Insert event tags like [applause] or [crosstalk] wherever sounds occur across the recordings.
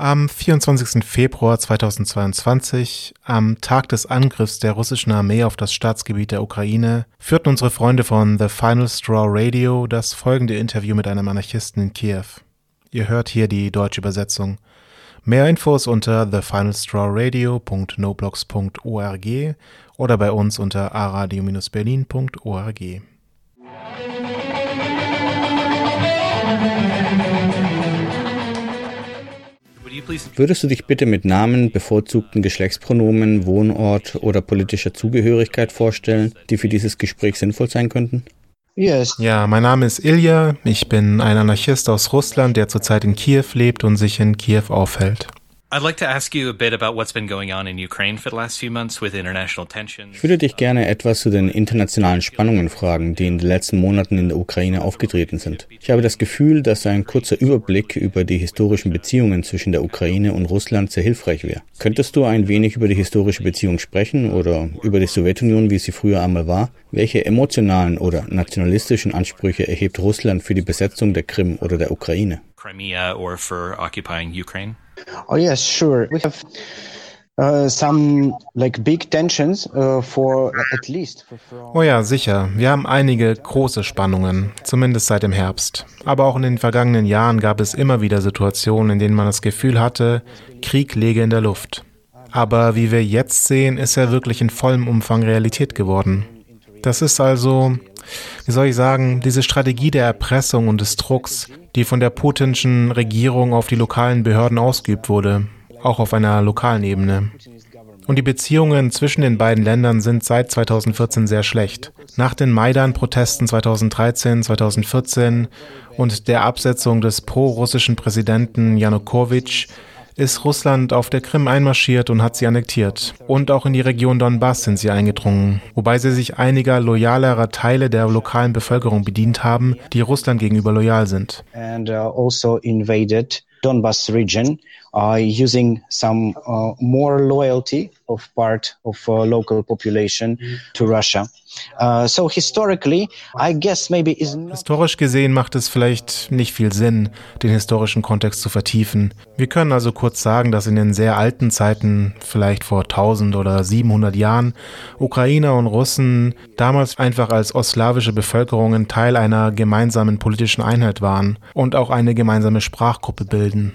Am 24. Februar 2022, am Tag des Angriffs der russischen Armee auf das Staatsgebiet der Ukraine, führten unsere Freunde von The Final Straw Radio das folgende Interview mit einem Anarchisten in Kiew. Ihr hört hier die deutsche Übersetzung. Mehr Infos unter thefinalstrawradio.noblogs.org oder bei uns unter aradio-berlin.org. Würdest du dich bitte mit Namen, bevorzugten Geschlechtspronomen, Wohnort oder politischer Zugehörigkeit vorstellen, die für dieses Gespräch sinnvoll sein könnten? Yes, Ja, mein Name ist Ilja, ich bin ein Anarchist aus Russland, der zurzeit in Kiew lebt und sich in Kiew aufhält. I'd like to ask you a bit about what's been going on in Ukraine for the last few months with international tensions. Ich würde dich gerne etwas zu den internationalen Spannungen fragen, die in den letzten Monaten in der Ukraine aufgetreten sind. Ich habe das Gefühl, dass ein kurzer Überblick über die historischen Beziehungen zwischen der Ukraine und Russland sehr hilfreich wäre. Könntest du ein wenig über die historische Beziehung sprechen oder über die Sowjetunion, wie sie früher einmal war? Welche emotionalen oder nationalistischen Ansprüche erhebt Russland für die Besetzung der Krim oder der Ukraine? Crimea or for occupying Ukraine? Oh yes, sure. We have uh, some like big tensions uh, for at least Oh ja, sicher. Wir haben einige große Spannungen, zumindest seit dem Herbst. Aber auch in den vergangenen Jahren gab es immer wieder Situationen, in denen man das Gefühl hatte, Krieg läge in der Luft. Aber wie wir jetzt sehen, ist er wirklich in vollem Umfang Realität geworden. Das ist also, wie soll ich sagen, diese Strategie der Erpressung und des Drucks, die von der putinschen Regierung auf die lokalen Behörden ausgeübt wurde, auch auf einer lokalen Ebene. Und die Beziehungen zwischen den beiden Ländern sind seit 2014 sehr schlecht. Nach den Maidan-Protesten 2013, 2014 und der Absetzung des pro-russischen Präsidenten Janukowitsch ist Russland auf der Krim einmarschiert und hat sie annektiert. Und auch in die Region Donbass sind sie eingedrungen, wobei sie sich einiger loyalerer Teile der lokalen Bevölkerung bedient haben, die Russland gegenüber loyal sind. and uh, also invaded Donbas region using some uh, more loyalty of part of uh, local population to Russia. Uh, so historically, I guess maybe is not Historisch gesehen macht es vielleicht nicht viel Sinn, den historischen Kontext zu vertiefen. Wir können also kurz sagen, dass in den sehr alten Zeiten, vielleicht vor 1000 oder 700 Jahren, Ukrainer und Russen damals einfach als ostslawische Bevölkerungen Teil einer gemeinsamen politischen Einheit waren und auch eine gemeinsame Sprachgruppe bilden.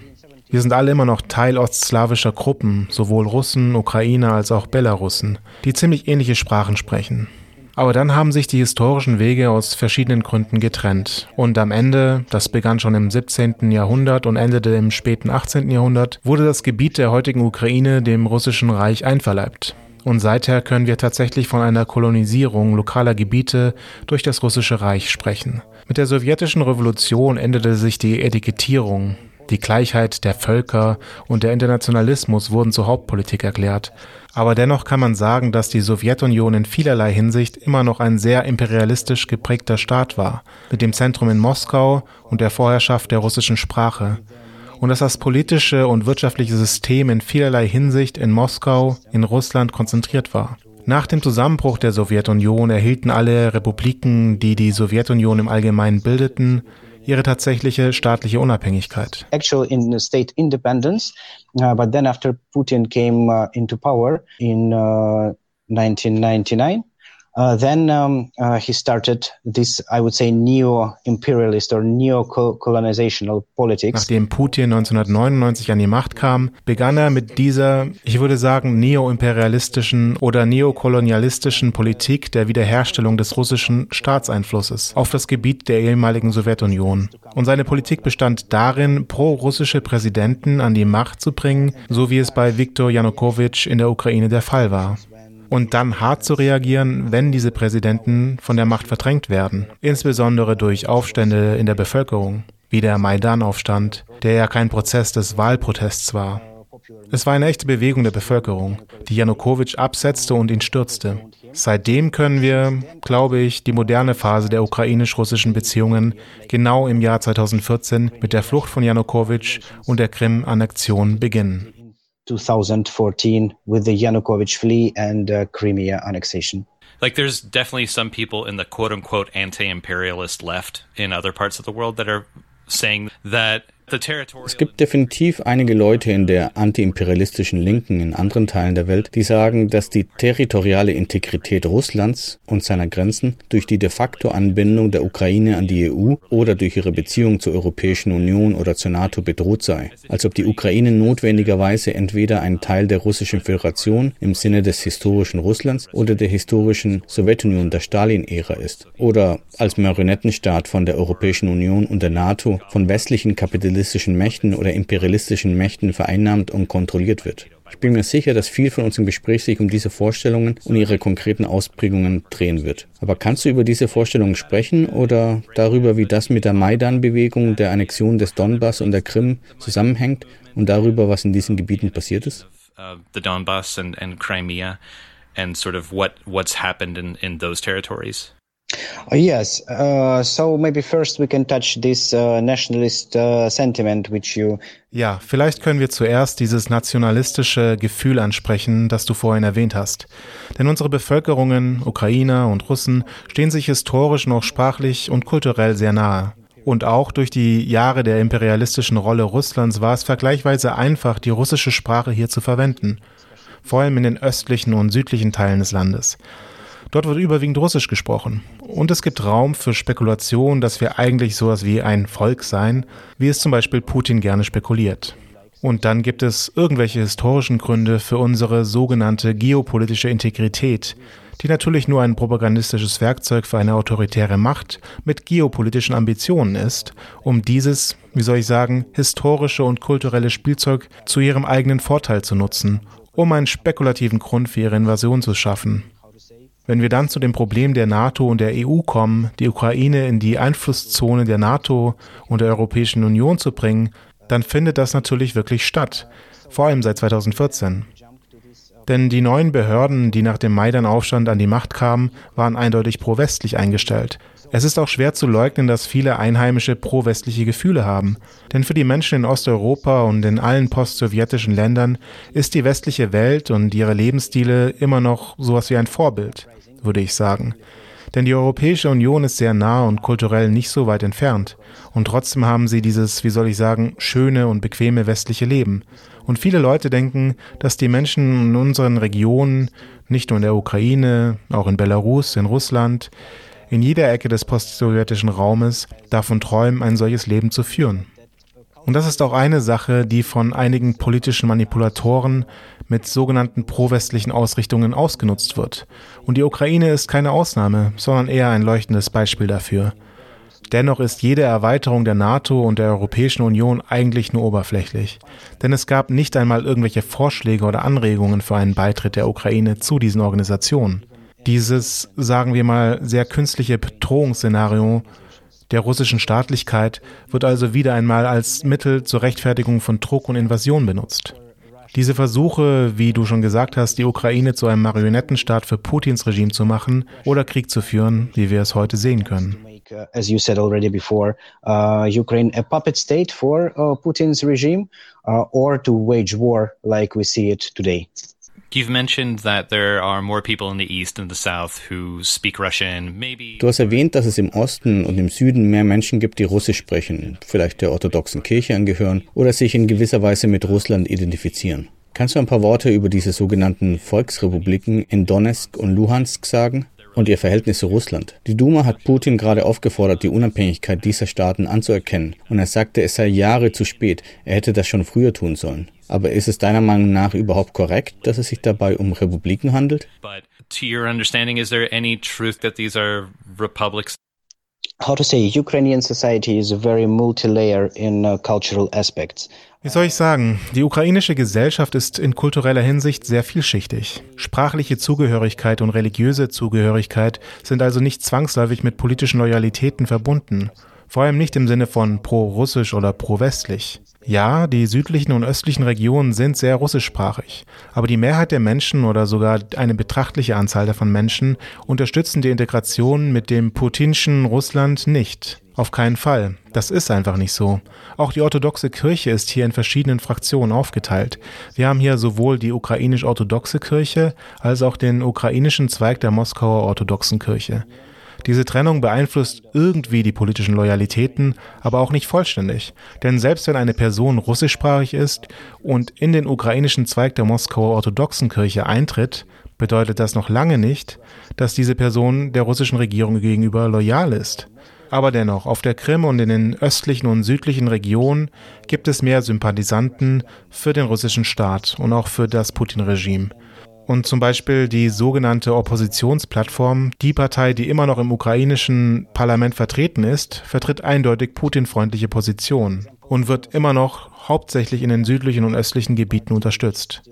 Wir sind alle immer noch Teil ostslawischer Gruppen, sowohl Russen, Ukrainer als auch Belarussen, die ziemlich ähnliche Sprachen sprechen. Aber dann haben sich die historischen Wege aus verschiedenen Gründen getrennt. Und am Ende, das begann schon im 17. Jahrhundert und endete im späten 18. Jahrhundert, wurde das Gebiet der heutigen Ukraine dem russischen Reich einverleibt. Und seither können wir tatsächlich von einer Kolonisierung lokaler Gebiete durch das russische Reich sprechen. Mit der sowjetischen Revolution endete sich die Etikettierung. Die Gleichheit der Völker und der Internationalismus wurden zur Hauptpolitik erklärt. Aber dennoch kann man sagen, dass die Sowjetunion in vielerlei Hinsicht immer noch ein sehr imperialistisch geprägter Staat war, mit dem Zentrum in Moskau und der Vorherrschaft der russischen Sprache. Und dass das politische und wirtschaftliche System in vielerlei Hinsicht in Moskau, in Russland konzentriert war. Nach dem Zusammenbruch der Sowjetunion erhielten alle Republiken, die die Sowjetunion im Allgemeinen bildeten, ihre tatsächliche staatliche Unabhängigkeit. actual in state independence. Uh, but then after Putin came uh, into power in uh, 1999, uh, then um, uh, he started this, I would say, neo-imperialist or neo-colonizational politics. Nachdem Putin 1999 an die Macht kam, begann er mit dieser, ich würde sagen, neoimperialistischen oder neokolonialistischen Politik der Wiederherstellung des russischen Staatseinflusses auf das Gebiet der ehemaligen Sowjetunion. Und seine Politik bestand darin, pro-russische Präsidenten an die Macht zu bringen, so wie es bei Viktor Janukowitsch in der Ukraine der Fall war. Und dann hart zu reagieren, wenn diese Präsidenten von der Macht verdrängt werden, insbesondere durch Aufstände in der Bevölkerung, wie der Maidan-Aufstand, der ja kein Prozess des Wahlprotests war. Es war eine echte Bewegung der Bevölkerung, die Janukowitsch absetzte und ihn stürzte. Seitdem können wir, glaube ich, die moderne Phase der ukrainisch-russischen Beziehungen genau im Jahr 2014 mit der Flucht von Janukowitsch und der Krim-Annexion beginnen. 2014 with the Yanukovych flee and uh, Crimea annexation. Like, there's definitely some people in the quote unquote anti imperialist left in other parts of the world that are saying that Es gibt definitiv einige Leute in der antiimperialistischen Linken in anderen Teilen der Welt, die sagen, dass die territoriale Integrität Russlands und seiner Grenzen durch die de facto Anbindung der Ukraine an die EU oder durch ihre Beziehung zur Europäischen Union oder zur NATO bedroht sei. Als ob die Ukraine notwendigerweise entweder ein Teil der Russischen Föderation im Sinne des historischen Russlands oder der historischen Sowjetunion der Stalin-Ära ist oder als Marionettenstaat von der Europäischen Union und der NATO von westlichen Kapitalisten kapitalistischen Mächten oder imperialistischen Mächten vereinnahmt und kontrolliert wird. Ich bin mir sicher, dass viel von unserem Gespräch sich um diese Vorstellungen und ihre konkreten Ausprägungen drehen wird. Aber kannst du über diese Vorstellungen sprechen oder darüber, wie das mit der Maidan-Bewegung, der Annexion des Donbass und der Krim zusammenhängt und darüber, was in diesen Gebieten passiert ist? The Donbass and, and Crimea and sort of what, what's happened in, in those territories? Uh, yes. Uh, so maybe first we can touch this uh, nationalist uh, sentiment which you. Ja, vielleicht können wir zuerst dieses nationalistische Gefühl ansprechen, das du vorhin erwähnt hast. Denn unsere Bevölkerungen, Ukrainer und Russen, stehen sich historisch noch sprachlich und kulturell sehr nahe. Und auch durch die Jahre der imperialistischen Rolle Russlands war es vergleichsweise einfach, die russische Sprache hier zu verwenden. Vor allem in den östlichen und südlichen Teilen des Landes. Dort wird überwiegend Russisch gesprochen. Und es gibt Raum für Spekulation, dass wir eigentlich sowas wie ein Volk seien, wie es zum Beispiel Putin gerne spekuliert. Und dann gibt es irgendwelche historischen Gründe für unsere sogenannte geopolitische Integrität, die natürlich nur ein propagandistisches Werkzeug für eine autoritäre Macht mit geopolitischen Ambitionen ist, um dieses, wie soll ich sagen, historische und kulturelle Spielzeug zu ihrem eigenen Vorteil zu nutzen, um einen spekulativen Grund für ihre Invasion zu schaffen. Wenn wir dann zu dem Problem der NATO und der EU kommen, die Ukraine in die Einflusszone der NATO und der Europäischen Union zu bringen, dann findet das natürlich wirklich statt, vor allem seit 2014. Denn die neuen Behörden, die nach dem Maidan-Aufstand an die Macht kamen, waren eindeutig pro-westlich eingestellt. Es ist auch schwer zu leugnen, dass viele Einheimische pro-westliche Gefühle haben. Denn für die Menschen in Osteuropa und in allen post-sowjetischen Ländern ist die westliche Welt und ihre Lebensstile immer noch sowas wie ein Vorbild würde ich sagen. Denn die Europäische Union ist sehr nah und kulturell nicht so weit entfernt. Und trotzdem haben sie dieses, wie soll ich sagen, schöne und bequeme westliche Leben. Und viele Leute denken, dass die Menschen in unseren Regionen, nicht nur in der Ukraine, auch in Belarus, in Russland, in jeder Ecke des postsowjetischen Raumes davon träumen, ein solches Leben zu führen. Und das ist auch eine Sache, die von einigen politischen Manipulatoren mit sogenannten pro-westlichen Ausrichtungen ausgenutzt wird. Und die Ukraine ist keine Ausnahme, sondern eher ein leuchtendes Beispiel dafür. Dennoch ist jede Erweiterung der NATO und der Europäischen Union eigentlich nur oberflächlich. Denn es gab nicht einmal irgendwelche Vorschläge oder Anregungen für einen Beitritt der Ukraine zu diesen Organisationen. Dieses, sagen wir mal, sehr künstliche Bedrohungsszenario der russischen Staatlichkeit wird also wieder einmal als Mittel zur Rechtfertigung von Druck und Invasion benutzt. Diese Versuche, wie du schon gesagt hast, die Ukraine zu einem Marionettenstaat für Putins Regime zu machen oder Krieg zu führen, wie wir es heute sehen können. As you said already before, uh, Ukraine a puppet state for uh, Putin's regime, uh, or to wage war like we see it today. You've mentioned that there are more people in the East and the South who speak Russian. Maybe. Du hast erwähnt, dass es im Osten und im Süden mehr Menschen gibt, die Russisch sprechen, vielleicht der orthodoxen Kirche angehören oder sich in gewisser Weise mit Russland identifizieren. Kannst du ein paar Worte über diese sogenannten Volksrepubliken in Donetsk und Luhansk sagen? Und ihr Verhältnis zu Russland. Die Duma hat Putin gerade aufgefordert, die Unabhängigkeit dieser Staaten anzuerkennen. Und er sagte, es sei Jahre zu spät. Er hätte das schon früher tun sollen. Aber ist es deiner Meinung nach überhaupt korrekt, dass es sich dabei um Republiken handelt? But to your understanding, is there any truth that these are republics? How to say, Ukrainian society is very multi-layer in uh, cultural aspects. Wie soll ich sagen? Die ukrainische Gesellschaft ist in kultureller Hinsicht sehr vielschichtig. Sprachliche Zugehörigkeit und religiöse Zugehörigkeit sind also nicht zwangsläufig mit politischen Loyalitäten verbunden Vor allem nicht im Sinne von pro-russisch oder pro-westlich. Ja, die südlichen und östlichen Regionen sind sehr russischsprachig, aber die Mehrheit der Menschen oder sogar eine betrachtliche Anzahl davon Menschen unterstützen die Integration mit dem putinschen Russland nicht. Auf keinen Fall. Das ist einfach nicht so. Auch die orthodoxe Kirche ist hier in verschiedenen Fraktionen aufgeteilt. Wir haben hier sowohl die ukrainisch-orthodoxe Kirche als auch den ukrainischen Zweig der Moskauer orthodoxen Kirche. Diese Trennung beeinflusst irgendwie die politischen Loyalitäten, aber auch nicht vollständig. Denn selbst wenn eine Person russischsprachig ist und in den ukrainischen Zweig der Moskauer orthodoxen Kirche eintritt, bedeutet das noch lange nicht, dass diese Person der russischen Regierung gegenüber loyal ist. Aber dennoch, auf der Krim und in den östlichen und südlichen Regionen gibt es mehr Sympathisanten für den russischen Staat und auch für das Putin-Regime. Und zum Beispiel die sogenannte Oppositionsplattform, die Partei, die immer noch im ukrainischen Parlament vertreten ist, vertritt eindeutig Putin-freundliche Positionen und wird immer noch hauptsächlich in den südlichen und östlichen Gebieten unterstützt.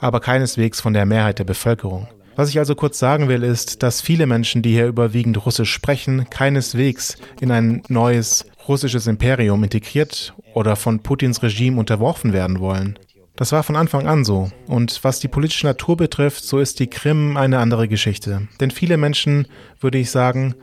Aber keineswegs von der Mehrheit der Bevölkerung. Was ich also kurz sagen will, ist, dass viele Menschen, die hier überwiegend Russisch sprechen, keineswegs in ein neues russisches Imperium integriert oder von Putins Regime unterworfen werden wollen. Das war von Anfang an so. Und was die politische Natur betrifft, so ist die Krim eine andere Geschichte. Denn viele Menschen, würde ich sagen,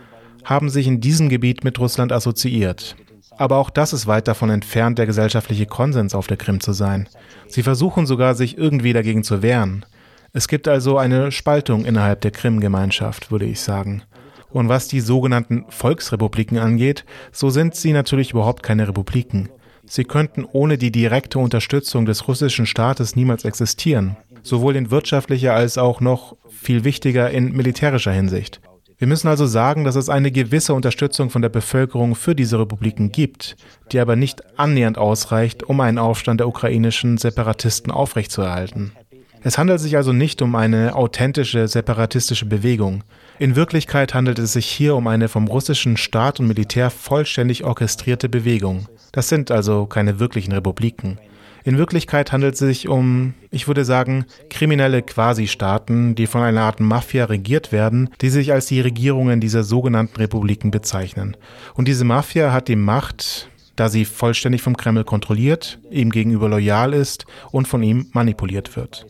haben sich in diesem Gebiet mit Russland assoziiert. Aber auch das ist weit davon entfernt, der gesellschaftliche Konsens auf der Krim zu sein. Sie versuchen sogar, sich irgendwie dagegen zu wehren. Es gibt also eine Spaltung innerhalb der Krim-Gemeinschaft, würde ich sagen. Und was die sogenannten Volksrepubliken angeht, so sind sie natürlich überhaupt keine Republiken. Sie könnten ohne die direkte Unterstützung des russischen Staates niemals existieren, sowohl in wirtschaftlicher als auch noch viel wichtiger in militärischer Hinsicht. Wir müssen also sagen, dass es eine gewisse Unterstützung von der Bevölkerung für diese Republiken gibt, die aber nicht annähernd ausreicht, um einen Aufstand der ukrainischen Separatisten aufrechtzuerhalten. Es handelt sich also nicht um eine authentische separatistische Bewegung. In Wirklichkeit handelt es sich hier um eine vom russischen Staat und Militär vollständig orchestrierte Bewegung. Das sind also keine wirklichen Republiken. In Wirklichkeit handelt es sich um, ich würde sagen, kriminelle Quasi-Staaten, die von einer Art Mafia regiert werden, die sich als die Regierungen dieser sogenannten Republiken bezeichnen. Und diese Mafia hat die Macht, da sie vollständig vom Kreml kontrolliert, ihm gegenüber loyal ist und von ihm manipuliert wird.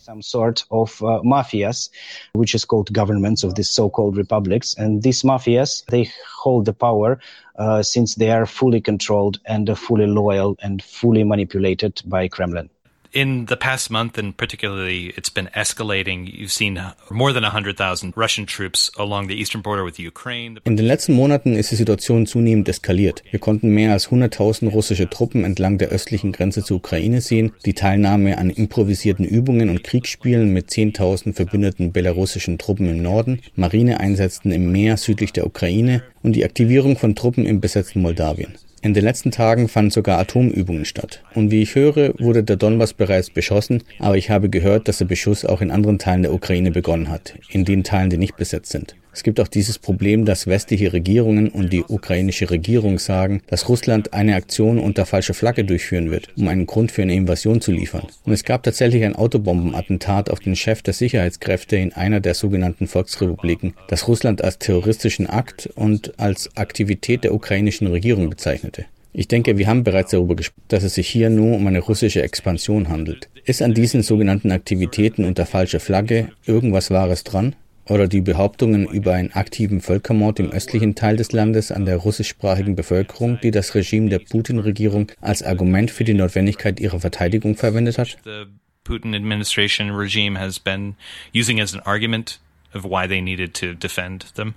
Uh, mafias, which is called governments of these so-called republics, and these mafias they hold the power uh, since they are fully controlled and fully loyal and fully manipulated by Kremlin in the past month, and particularly, it's been escalating. You've seen more than 100,000 Russian troops along the eastern border with Ukraine. In den letzten Monaten ist die Situation zunehmend eskaliert. Wir konnten mehr als 100.000 russische Truppen entlang der östlichen Grenze zur Ukraine sehen, die Teilnahme an improvisierten Übungen und Kriegsspielen mit 10.000 verbündeten belarussischen Truppen im Norden, Marineeinsätzen im Meer südlich der Ukraine und die Aktivierung von Truppen im besetzten Moldawien. In den letzten Tagen fanden sogar Atomübungen statt. Und wie ich höre, wurde der Donbass bereits beschossen, aber ich habe gehört, dass der Beschuss auch in anderen Teilen der Ukraine begonnen hat, in den Teilen, die nicht besetzt sind. Es gibt auch dieses Problem, dass westliche Regierungen und die ukrainische Regierung sagen, dass Russland eine Aktion unter falscher Flagge durchführen wird, um einen Grund für eine Invasion zu liefern. Und es gab tatsächlich ein Autobombenattentat auf den Chef der Sicherheitskräfte in einer der sogenannten Volksrepubliken, das Russland als terroristischen Akt und als Aktivität der ukrainischen Regierung bezeichnete. Ich denke, wir haben bereits darüber gesprochen, dass es sich hier nur um eine russische Expansion handelt. Ist an diesen sogenannten Aktivitäten unter falscher Flagge irgendwas Wahres dran? Oder die Behauptungen über einen aktiven Völkermord im östlichen Teil des Landes an der russischsprachigen Bevölkerung, die das Regime der Putin-Regierung als Argument für die Notwendigkeit ihrer Verteidigung verwendet hat? The Putin administration regime has been using as an argument of why they needed to defend them.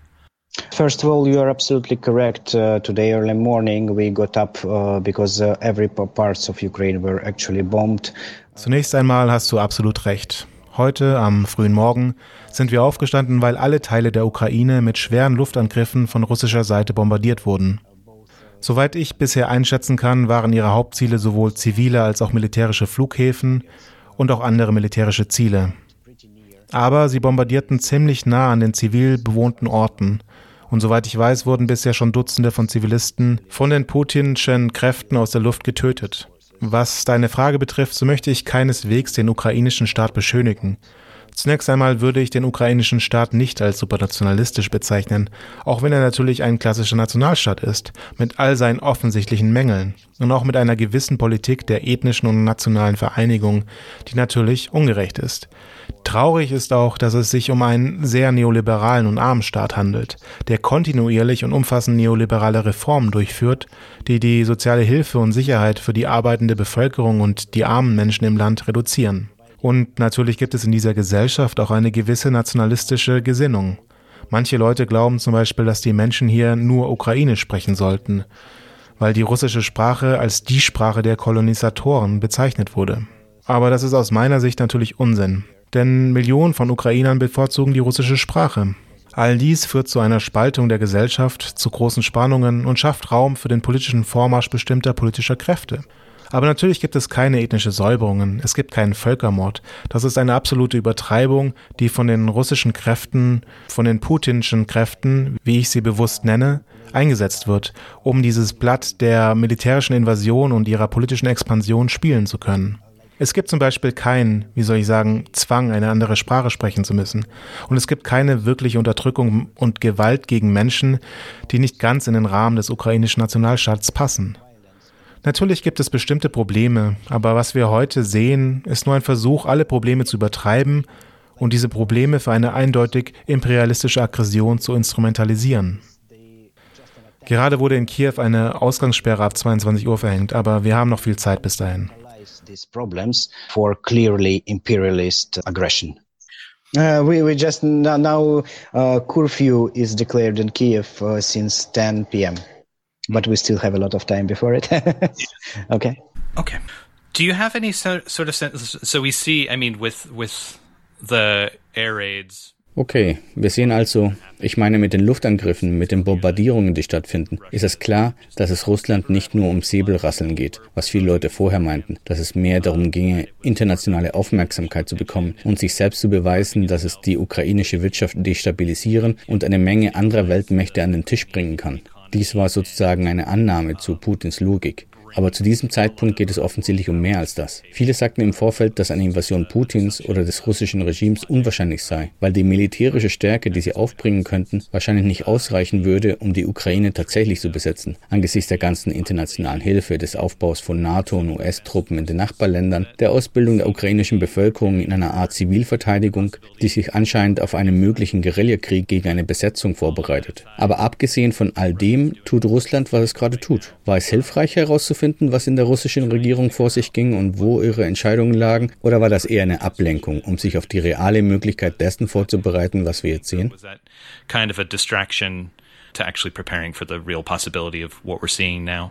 First of all, you are absolutely correct. Uh, today, early morning, we got up uh, because uh, every parts of Ukraine were actually bombed. Zunächst einmal hast du absolut recht. Heute, am frühen Morgen, sind wir aufgestanden, weil alle Teile der Ukraine mit schweren Luftangriffen von russischer Seite bombardiert wurden. Soweit ich bisher einschätzen kann, waren ihre Hauptziele sowohl zivile als auch militärische Flughäfen und auch andere militärische Ziele. Aber sie bombardierten ziemlich nah an den zivil bewohnten Orten. Und soweit ich weiß, wurden bisher schon Dutzende von Zivilisten von den putinschen Kräften aus der Luft getötet. Was deine Frage betrifft, so möchte ich keineswegs den ukrainischen Staat beschönigen, Zunächst einmal würde ich den ukrainischen Staat nicht als supernationalistisch bezeichnen, auch wenn er natürlich ein klassischer Nationalstaat ist, mit all seinen offensichtlichen Mängeln und auch mit einer gewissen Politik der ethnischen und nationalen Vereinigung, die natürlich ungerecht ist. Traurig ist auch, dass es sich um einen sehr neoliberalen und armen Staat handelt, der kontinuierlich und umfassend neoliberale Reformen durchführt, die die soziale Hilfe und Sicherheit für die arbeitende Bevölkerung und die armen Menschen im Land reduzieren. Und natürlich gibt es in dieser Gesellschaft auch eine gewisse nationalistische Gesinnung. Manche Leute glauben zum Beispiel, dass die Menschen hier nur Ukrainisch sprechen sollten, weil die russische Sprache als die Sprache der Kolonisatoren bezeichnet wurde. Aber das ist aus meiner Sicht natürlich Unsinn, denn Millionen von Ukrainern bevorzugen die russische Sprache. All dies führt zu einer Spaltung der Gesellschaft, zu großen Spannungen und schafft Raum für den politischen Vormarsch bestimmter politischer Kräfte. Aber natürlich gibt es keine ethnische Säuberungen, es gibt keinen Völkermord. Das ist eine absolute Übertreibung, die von den russischen Kräften, von den putinschen Kräften, wie ich sie bewusst nenne, eingesetzt wird, um dieses Blatt der militärischen Invasion und ihrer politischen Expansion spielen zu können. Es gibt zum Beispiel keinen, wie soll ich sagen, Zwang, eine andere Sprache sprechen zu müssen. Und es gibt keine wirkliche Unterdrückung und Gewalt gegen Menschen, die nicht ganz in den Rahmen des ukrainischen Nationalstaats passen. Natürlich gibt es bestimmte Probleme, aber was wir heute sehen, ist nur ein Versuch, alle Probleme zu übertreiben und diese Probleme für eine eindeutig imperialistische Aggression zu instrumentalisieren. Gerade wurde in Kiew eine Ausgangssperre ab 22 Uhr verhängt, aber wir haben noch viel Zeit bis dahin. These problems for clearly imperialist aggression. Uh, we, we just now uh, curfew is declared in Kiev uh, since 10 p.m but we still have a lot of time before it. [laughs] okay. Okay. Do you have any so, sort of sense? So we see, I mean, with with the air raids. Okay, wir sehen also, ich meine mit den Luftangriffen, mit den Bombardierungen, die stattfinden, ist es klar, dass es Russland nicht nur um Säbelrasseln geht, was viele Leute vorher meinten, dass es mehr darum ginge, internationale Aufmerksamkeit zu bekommen und sich selbst zu beweisen, dass es die ukrainische Wirtschaft destabilisieren und eine Menge anderer Weltmächte an den Tisch bringen kann. Dies war sozusagen eine Annahme zu Putins Logik. Aber zu diesem Zeitpunkt geht es offensichtlich um mehr als das. Viele sagten im Vorfeld, dass eine Invasion Putins oder des russischen Regimes unwahrscheinlich sei, weil die militärische Stärke, die sie aufbringen könnten, wahrscheinlich nicht ausreichen würde, um die Ukraine tatsächlich zu besetzen. Angesichts der ganzen internationalen Hilfe, des Aufbaus von NATO und US-Truppen in den Nachbarländern, der Ausbildung der ukrainischen Bevölkerung in einer Art Zivilverteidigung, die sich anscheinend auf einen möglichen Guerillakrieg gegen eine Besetzung vorbereitet. Aber abgesehen von all dem tut Russland, was es gerade tut. War es hilfreich herauszufinden, herausfinden, was in der russischen Regierung vor sich ging und wo ihre Entscheidungen lagen? Oder war das eher eine Ablenkung, um sich auf die reale Möglichkeit dessen vorzubereiten, was wir jetzt sehen? Kind of a distraction to actually preparing for the real possibility of what we're seeing now.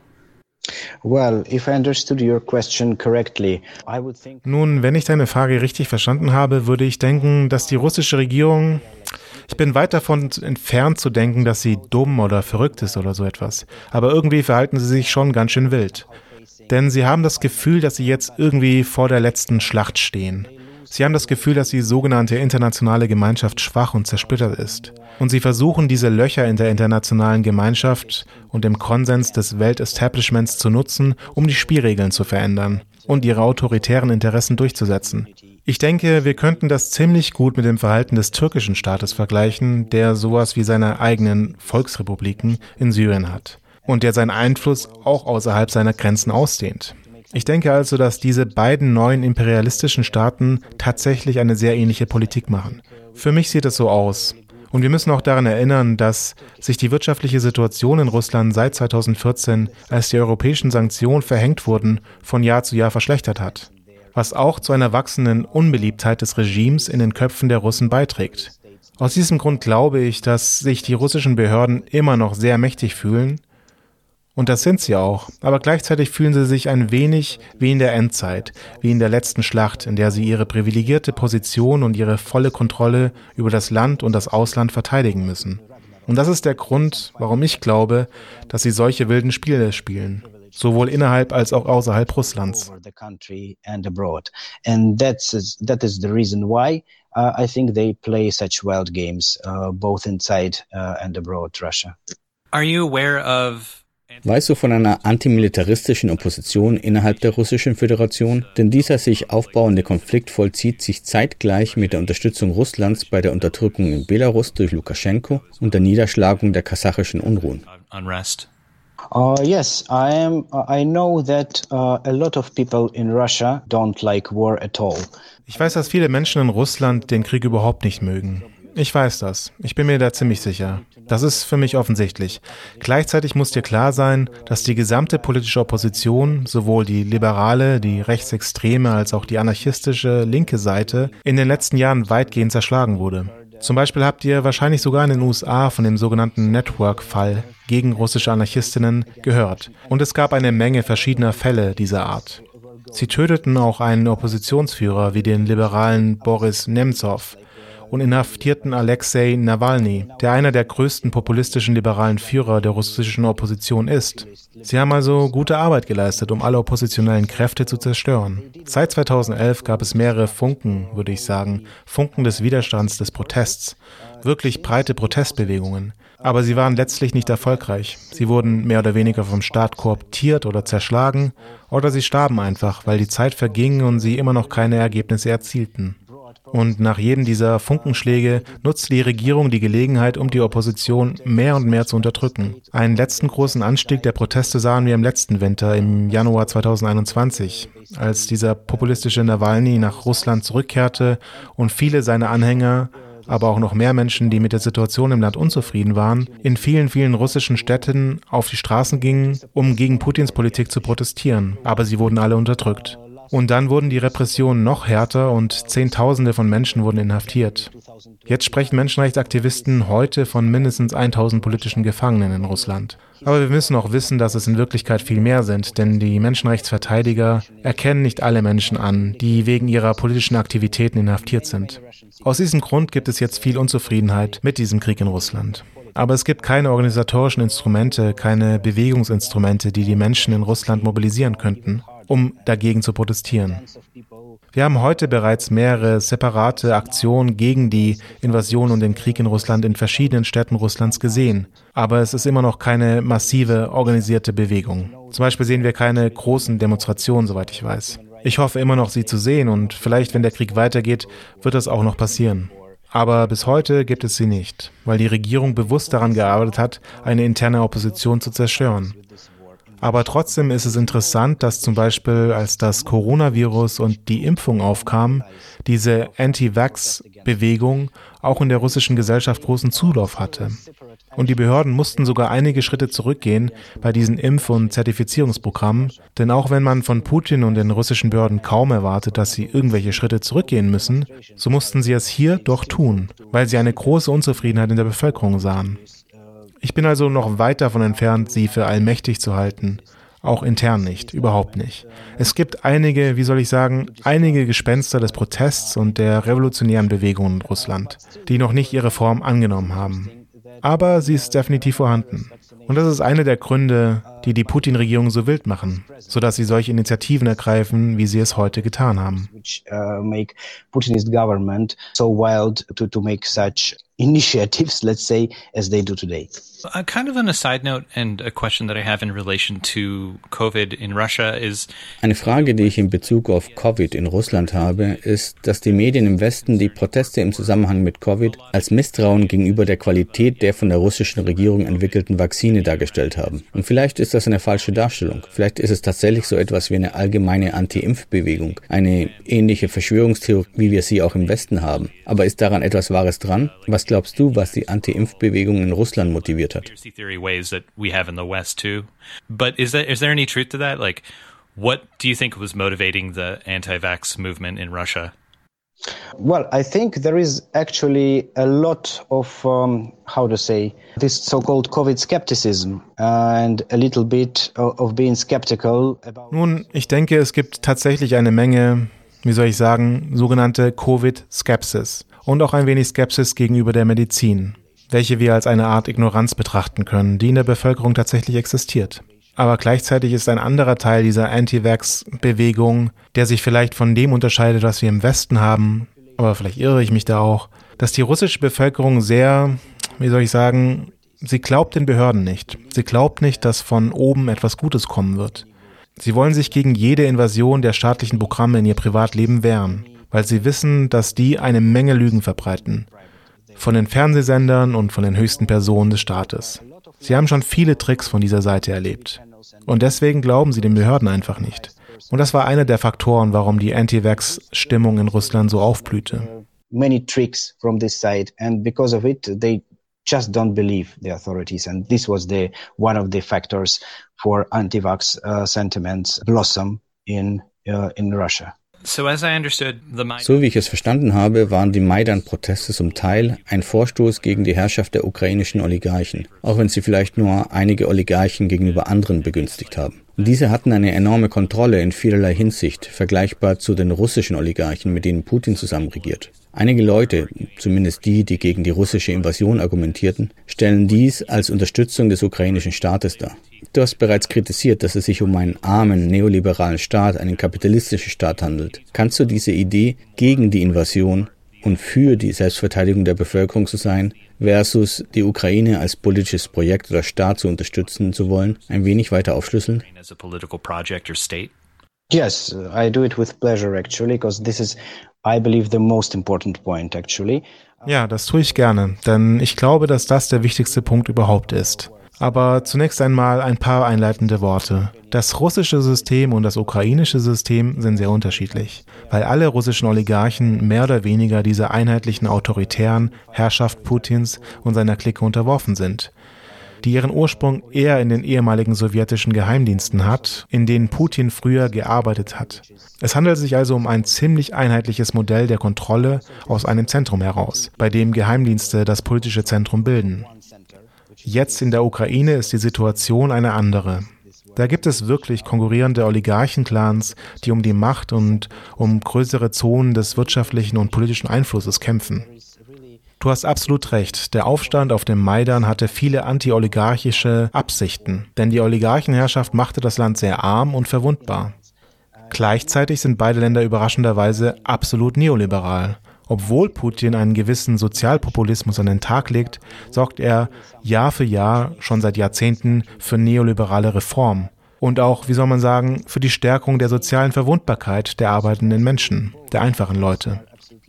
Well, if I understood your question correctly, I would think Nun, wenn ich deine Frage richtig verstanden habe, würde ich denken, dass die russische Regierung ich bin weit davon entfernt zu denken, dass sie dumm oder verrückt ist oder so etwas. Aber irgendwie verhalten sie sich schon ganz schön wild. Denn sie haben das Gefühl, dass sie jetzt irgendwie vor der letzten Schlacht stehen. Sie haben das Gefühl, dass die sogenannte internationale Gemeinschaft schwach und zersplittert ist. Und sie versuchen, diese Löcher in der internationalen Gemeinschaft und im Konsens des Weltestablishments zu nutzen, um die Spielregeln zu verändern und ihre autoritären Interessen durchzusetzen. Ich denke, wir könnten das ziemlich gut mit dem Verhalten des türkischen Staates vergleichen, der sowas wie seine eigenen Volksrepubliken in Syrien hat und der seinen Einfluss auch außerhalb seiner Grenzen ausdehnt. Ich denke also, dass diese beiden neuen imperialistischen Staaten tatsächlich eine sehr ähnliche Politik machen. Für mich sieht es so aus. Und wir müssen auch daran erinnern, dass sich die wirtschaftliche Situation in Russland seit 2014, als die europäischen Sanktionen verhängt wurden, von Jahr zu Jahr verschlechtert hat was auch zu einer wachsenden Unbeliebtheit des Regimes in den Köpfen der Russen beiträgt. Aus diesem Grund glaube ich, dass sich die russischen Behörden immer noch sehr mächtig fühlen, und das sind sie auch, aber gleichzeitig fühlen sie sich ein wenig wie in der Endzeit, wie in der letzten Schlacht, in der sie ihre privilegierte Position und ihre volle Kontrolle über das Land und das Ausland verteidigen müssen. Und das ist der Grund, warum ich glaube, dass sie solche wilden Spiele spielen sowohl innerhalb als auch außerhalb Russlands. And that's that is the reason why I think they play such wild games both inside and abroad Russia. Are you aware of Weißt du von einer antimilitaristischen Opposition innerhalb der Russischen Föderation? Denn dieser sich aufbauende Konflikt vollzieht sich zeitgleich mit der Unterstützung Russlands bei der Unterdrückung in Belarus durch Lukaschenko und der Niederschlagung der kasachischen Unruhen. Uh, yes, I am. Uh, I know that uh, a lot of people in Russia don't like war at all. Ich weiß, dass viele Menschen in Russland den Krieg überhaupt nicht mögen. Ich weiß das. Ich bin mir da ziemlich sicher. Das ist für mich offensichtlich. Gleichzeitig muss dir klar sein, dass die gesamte politische Opposition, sowohl die liberale, die rechtsextreme als auch die anarchistische linke Seite, in den letzten Jahren weitgehend zerschlagen wurde. Zum Beispiel habt ihr wahrscheinlich sogar in den USA von dem sogenannten Network-Fall gegen russische Anarchistinnen gehört. Und es gab eine Menge verschiedener Fälle dieser Art. Sie töteten auch einen Oppositionsführer wie den liberalen Boris Nemtsov und inhaftierten Alexei Nawalny, der einer der größten populistischen liberalen Führer der russischen Opposition ist. Sie haben also gute Arbeit geleistet, um alle oppositionellen Kräfte zu zerstören. Seit 2011 gab es mehrere Funken, würde ich sagen, Funken des Widerstands, des Protests, wirklich breite Protestbewegungen. Aber sie waren letztlich nicht erfolgreich. Sie wurden mehr oder weniger vom Staat kooptiert oder zerschlagen, oder sie starben einfach, weil die Zeit verging und sie immer noch keine Ergebnisse erzielten. Und nach jedem dieser Funkenschläge nutzte die Regierung die Gelegenheit, um die Opposition mehr und mehr zu unterdrücken. Einen letzten großen Anstieg der Proteste sahen wir im letzten Winter, im Januar 2021, als dieser populistische Nawalny nach Russland zurückkehrte und viele seiner Anhänger aber auch noch mehr Menschen, die mit der Situation im Land unzufrieden waren, in vielen, vielen russischen Städten auf die Straßen gingen, um gegen Putins Politik zu protestieren. Aber sie wurden alle unterdrückt. Und dann wurden die Repressionen noch härter und Zehntausende von Menschen wurden inhaftiert. Jetzt sprechen Menschenrechtsaktivisten heute von mindestens 1000 politischen Gefangenen in Russland. Aber wir müssen auch wissen, dass es in Wirklichkeit viel mehr sind, denn die Menschenrechtsverteidiger erkennen nicht alle Menschen an, die wegen ihrer politischen Aktivitäten inhaftiert sind. Aus diesem Grund gibt es jetzt viel Unzufriedenheit mit diesem Krieg in Russland. Aber es gibt keine organisatorischen Instrumente, keine Bewegungsinstrumente, die die Menschen in Russland mobilisieren könnten um dagegen zu protestieren. Wir haben heute bereits mehrere separate Aktionen gegen die Invasion und den Krieg in Russland in verschiedenen Städten Russlands gesehen. Aber es ist immer noch keine massive organisierte Bewegung. Zum Beispiel sehen wir keine großen Demonstrationen, soweit ich weiß. Ich hoffe immer noch, sie zu sehen und vielleicht, wenn der Krieg weitergeht, wird das auch noch passieren. Aber bis heute gibt es sie nicht, weil die Regierung bewusst daran gearbeitet hat, eine interne Opposition zu zerstören. Aber trotzdem ist es interessant, dass zum Beispiel, als das Coronavirus und die Impfung aufkamen, diese Anti-Vax-Bewegung auch in der russischen Gesellschaft großen Zulauf hatte. Und die Behörden mussten sogar einige Schritte zurückgehen bei diesen Impf- und Zertifizierungsprogrammen, denn auch wenn man von Putin und den russischen Behörden kaum erwartet, dass sie irgendwelche Schritte zurückgehen müssen, so mussten sie es hier doch tun, weil sie eine große Unzufriedenheit in der Bevölkerung sahen. Ich bin also noch weit davon entfernt, sie für allmächtig zu halten. Auch intern nicht, überhaupt nicht. Es gibt einige, wie soll ich sagen, einige Gespenster des Protests und der revolutionären Bewegung in Russland, die noch nicht ihre Form angenommen haben. Aber sie ist definitiv vorhanden. Und das ist einer der Gründe, die die Putin-Regierung so wild machen, sodass sie solche Initiativen ergreifen, wie sie es heute getan haben. Uh, initiatives, let's say, as they do today. Uh, kind of on a side note and a question that I have in relation to COVID in Russia is Eine Frage, die ich in Bezug auf Covid in Russland habe, ist, dass die Medien im Westen die Proteste im Zusammenhang mit Covid als Misstrauen gegenüber der Qualität der von der russischen Regierung entwickelten Vakzine dargestellt haben. Und vielleicht ist das eine falsche Darstellung. Vielleicht ist es tatsächlich so etwas wie eine allgemeine Anti-Impf-Bewegung, eine ähnliche Verschwörungstheorie, wie wir sie auch im Westen haben. Aber ist daran etwas Wahres dran? Was glaubst du, was die Anti-Impf-Bewegung in Russland motiviert hat? conspiracy theory ways that we have in the West too. But is that is there any truth to that? Like, what do you think was motivating the anti-vax movement in Russia? Well, I think there is actually a lot of, um, how to say, this so called COVID skepticism and a little bit of, of being skeptical about. Nun, ich denke, es gibt tatsächlich eine Menge, wie soll ich sagen, sogenannte Covid-Skepsis und auch ein wenig Skepsis gegenüber der Medizin, welche wir als eine Art Ignoranz betrachten können, die in der Bevölkerung tatsächlich existiert. Aber gleichzeitig ist ein anderer Teil dieser Anti-Vax-Bewegung, der sich vielleicht von dem unterscheidet, was wir im Westen haben, aber vielleicht irre ich mich da auch, dass die russische Bevölkerung sehr, wie soll ich sagen, Sie glaubt den Behörden nicht. Sie glaubt nicht, dass von oben etwas Gutes kommen wird. Sie wollen sich gegen jede Invasion der staatlichen Programme in ihr Privatleben wehren, weil sie wissen, dass die eine Menge Lügen verbreiten. Von den Fernsehsendern und von den höchsten Personen des Staates. Sie haben schon viele Tricks von dieser Seite erlebt. Und deswegen glauben sie den Behörden einfach nicht. Und das war einer der Faktoren, warum die Anti-Vax-Stimmung in Russland so aufblühte. Many tricks from this side, and because of it, they just don't believe the authorities. And this was the one of the factors for anti-vax uh, sentiments blossom in uh, in Russia. So, wie ich es verstanden habe, waren die Maidan-Proteste zum Teil ein Vorstoß gegen die Herrschaft der ukrainischen Oligarchen, auch wenn sie vielleicht nur einige Oligarchen gegenüber anderen begünstigt haben. Diese hatten eine enorme Kontrolle in vielerlei Hinsicht, vergleichbar zu den russischen Oligarchen, mit denen Putin zusammen regiert. Einige Leute, zumindest die, die gegen die russische Invasion argumentierten, stellen dies als Unterstützung des ukrainischen Staates dar. Du hast bereits kritisiert, dass es sich um einen armen, neoliberalen Staat, einen kapitalistischen Staat handelt. Kannst du diese Idee gegen die Invasion und für die Selbstverteidigung der Bevölkerung zu sein, versus die Ukraine als politisches Projekt oder Staat zu unterstützen zu wollen, ein wenig weiter aufschlüsseln? Yes, I do it with pleasure actually, because this is, I believe, the most important point actually. Ja, das tue ich gerne, denn ich glaube, dass das der wichtigste Punkt überhaupt ist. Aber zunächst einmal ein paar einleitende Worte. Das russische System und das ukrainische System sind sehr unterschiedlich, weil alle russischen Oligarchen mehr oder weniger dieser einheitlichen autoritären Herrschaft Putins und seiner Clique unterworfen sind die ihren Ursprung eher in den ehemaligen sowjetischen Geheimdiensten hat, in denen Putin früher gearbeitet hat. Es handelt sich also um ein ziemlich einheitliches Modell der Kontrolle aus einem Zentrum heraus, bei dem Geheimdienste das politische Zentrum bilden. Jetzt in der Ukraine ist die Situation eine andere. Da gibt es wirklich konkurrierende Oligarchenclans, die um die Macht und um größere Zonen des wirtschaftlichen und politischen Einflusses kämpfen. Du hast absolut recht. Der Aufstand auf dem Maidan hatte viele anti-oligarchische Absichten, denn die Oligarchenherrschaft machte das Land sehr arm und verwundbar. Gleichzeitig sind beide Länder überraschenderweise absolut neoliberal. Obwohl Putin einen gewissen Sozialpopulismus an den Tag legt, sorgt er Jahr für Jahr schon seit Jahrzehnten für neoliberale Reform und auch, wie soll man sagen, für die Stärkung der sozialen Verwundbarkeit der arbeitenden Menschen, der einfachen Leute.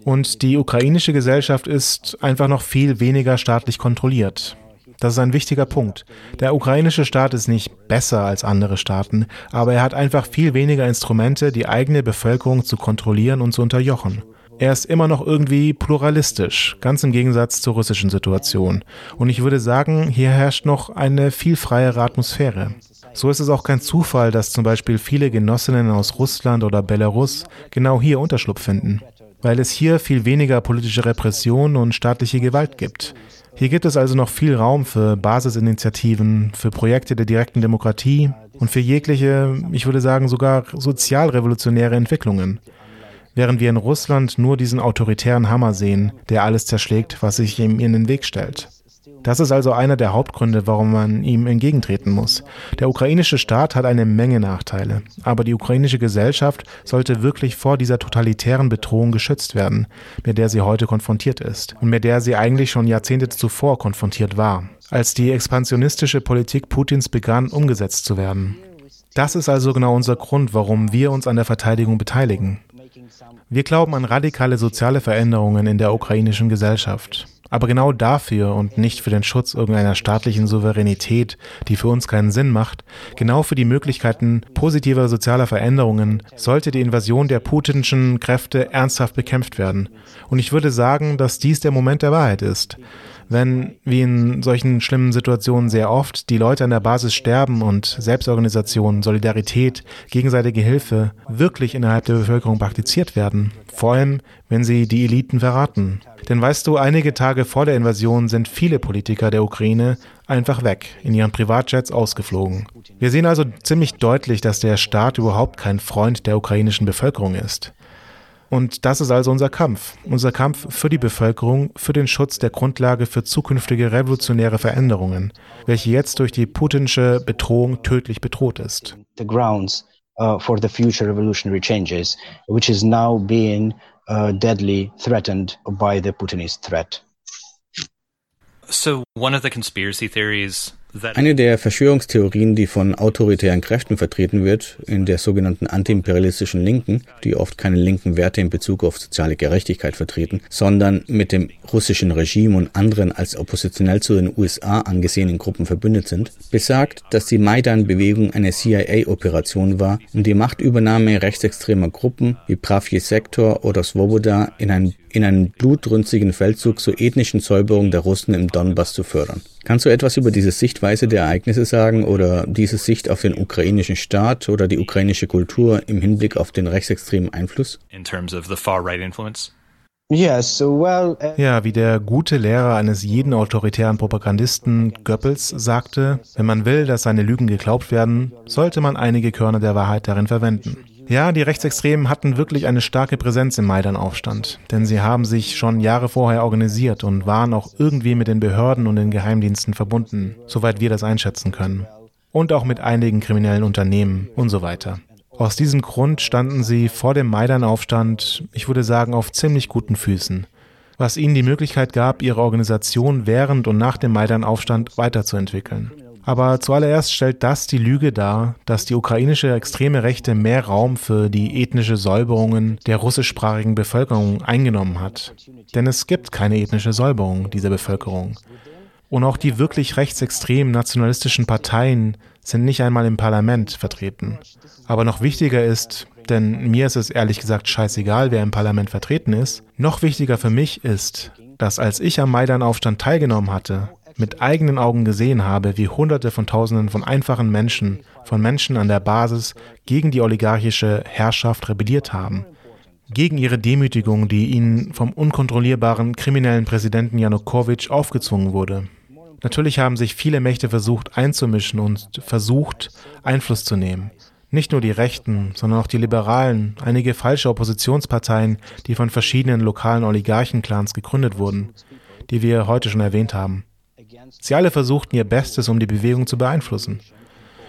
Und die ukrainische Gesellschaft ist einfach noch viel weniger staatlich kontrolliert. Das ist ein wichtiger Punkt. Der ukrainische Staat ist nicht besser als andere Staaten, aber er hat einfach viel weniger Instrumente, die eigene Bevölkerung zu kontrollieren und zu unterjochen. Er ist immer noch irgendwie pluralistisch, ganz im Gegensatz zur russischen Situation. Und ich würde sagen, hier herrscht noch eine viel freiere Atmosphäre. So ist es auch kein Zufall, dass zum Beispiel viele Genossinnen aus Russland oder Belarus genau hier Unterschlupf finden weil es hier viel weniger politische Repression und staatliche Gewalt gibt. Hier gibt es also noch viel Raum für Basisinitiativen, für Projekte der direkten Demokratie und für jegliche, ich würde sagen sogar sozialrevolutionäre Entwicklungen. Während wir in Russland nur diesen autoritären Hammer sehen, der alles zerschlägt, was sich ihm in den Weg stellt. Das ist also einer der Hauptgründe, warum man ihm entgegentreten muss. Der ukrainische Staat hat eine Menge Nachteile, aber die ukrainische Gesellschaft sollte wirklich vor dieser totalitären Bedrohung geschützt werden, mit der sie heute konfrontiert ist und mit der sie eigentlich schon Jahrzehnte zuvor konfrontiert war, als die expansionistische Politik Putins begann umgesetzt zu werden. Das ist also genau unser Grund, warum wir uns an der Verteidigung beteiligen. Wir glauben an radikale soziale Veränderungen in der ukrainischen Gesellschaft. Aber genau dafür und nicht für den Schutz irgendeiner staatlichen Souveränität, die für uns keinen Sinn macht, genau für die Möglichkeiten positiver sozialer Veränderungen sollte die Invasion der putinschen Kräfte ernsthaft bekämpft werden. Und ich würde sagen, dass dies der Moment der Wahrheit ist wenn, wie in solchen schlimmen Situationen sehr oft, die Leute an der Basis sterben und Selbstorganisation, Solidarität, gegenseitige Hilfe wirklich innerhalb der Bevölkerung praktiziert werden. Vor allem, wenn sie die Eliten verraten. Denn weißt du, einige Tage vor der Invasion sind viele Politiker der Ukraine einfach weg, in ihren Privatjets ausgeflogen. Wir sehen also ziemlich deutlich, dass der Staat überhaupt kein Freund der ukrainischen Bevölkerung ist. Und das ist also unser Kampf. Unser Kampf für die Bevölkerung, für den Schutz der Grundlage für zukünftige revolutionäre Veränderungen, welche jetzt durch die putinsche Bedrohung tödlich bedroht ist. The grounds uh, for the future revolutionary changes, which is now being uh, deadly threatened by the Putinist threat. So one of the conspiracy theories eine der Verschwörungstheorien, die von autoritären Kräften vertreten wird, in der sogenannten antiimperialistischen Linken, die oft keine linken Werte in Bezug auf soziale Gerechtigkeit vertreten, sondern mit dem russischen Regime und anderen als oppositionell zu den USA angesehenen Gruppen verbündet sind, besagt, dass die Maidan-Bewegung eine CIA-Operation war, um die Machtübernahme rechtsextremer Gruppen wie Pravye Sektor oder Svoboda in einen, in einen blutrünstigen Feldzug zur ethnischen Säuberung der Russen im Donbass zu fördern. Kannst du etwas über diese Sichtweise der Ereignisse sagen oder diese Sicht auf den ukrainischen Staat oder die ukrainische Kultur im Hinblick auf den rechtsextremen Einfluss? In terms of the far right influence? Yes, well, ja, wie der gute Lehrer eines jeden autoritären Propagandisten Goebbels sagte, wenn man will, dass seine Lügen geglaubt werden, sollte man einige Körner der Wahrheit darin verwenden. Ja, die Rechtsextremen hatten wirklich eine starke Präsenz im Maidan-Aufstand, denn sie haben sich schon Jahre vorher organisiert und waren auch irgendwie mit den Behörden und den Geheimdiensten verbunden, soweit wir das einschätzen können. Und auch mit einigen kriminellen Unternehmen und so weiter. Aus diesem Grund standen sie vor dem Maidan-Aufstand, ich würde sagen, auf ziemlich guten Füßen, was ihnen die Möglichkeit gab, ihre Organisation während und nach dem Maidan-Aufstand weiterzuentwickeln. Aber zuallererst stellt das die Lüge dar, dass die ukrainische extreme Rechte mehr Raum für die ethnische Säuberungen der russischsprachigen Bevölkerung eingenommen hat. Denn es gibt keine ethnische Säuberung dieser Bevölkerung. Und auch die wirklich rechtsextremen nationalistischen Parteien sind nicht einmal im Parlament vertreten. Aber noch wichtiger ist, denn mir ist es ehrlich gesagt scheißegal, wer im Parlament vertreten ist, noch wichtiger für mich ist, dass als ich am Maidan-Aufstand teilgenommen hatte, mit eigenen Augen gesehen habe, wie Hunderte von Tausenden von einfachen Menschen, von Menschen an der Basis gegen die oligarchische Herrschaft rebelliert haben, gegen ihre Demütigung, die ihnen vom unkontrollierbaren kriminellen Präsidenten Janukowitsch aufgezwungen wurde. Natürlich haben sich viele Mächte versucht einzumischen und versucht Einfluss zu nehmen. Nicht nur die Rechten, sondern auch die Liberalen, einige falsche Oppositionsparteien, die von verschiedenen lokalen Oligarchenclans gegründet wurden, die wir heute schon erwähnt haben. Sie alle versuchten ihr Bestes, um die Bewegung zu beeinflussen.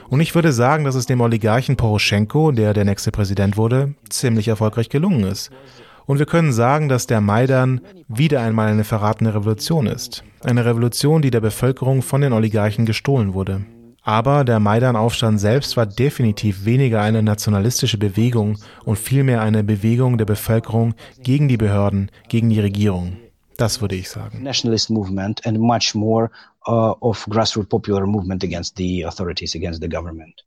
Und ich würde sagen, dass es dem Oligarchen Poroschenko, der der nächste Präsident wurde, ziemlich erfolgreich gelungen ist. Und wir können sagen, dass der Maidan wieder einmal eine verratene Revolution ist. Eine Revolution, die der Bevölkerung von den Oligarchen gestohlen wurde. Aber der Maidan-Aufstand selbst war definitiv weniger eine nationalistische Bewegung und vielmehr eine Bewegung der Bevölkerung gegen die Behörden, gegen die Regierung. Das würde ich sagen. Nationalist movement and much more uh, of grassroots popular movement against the authorities, against the government.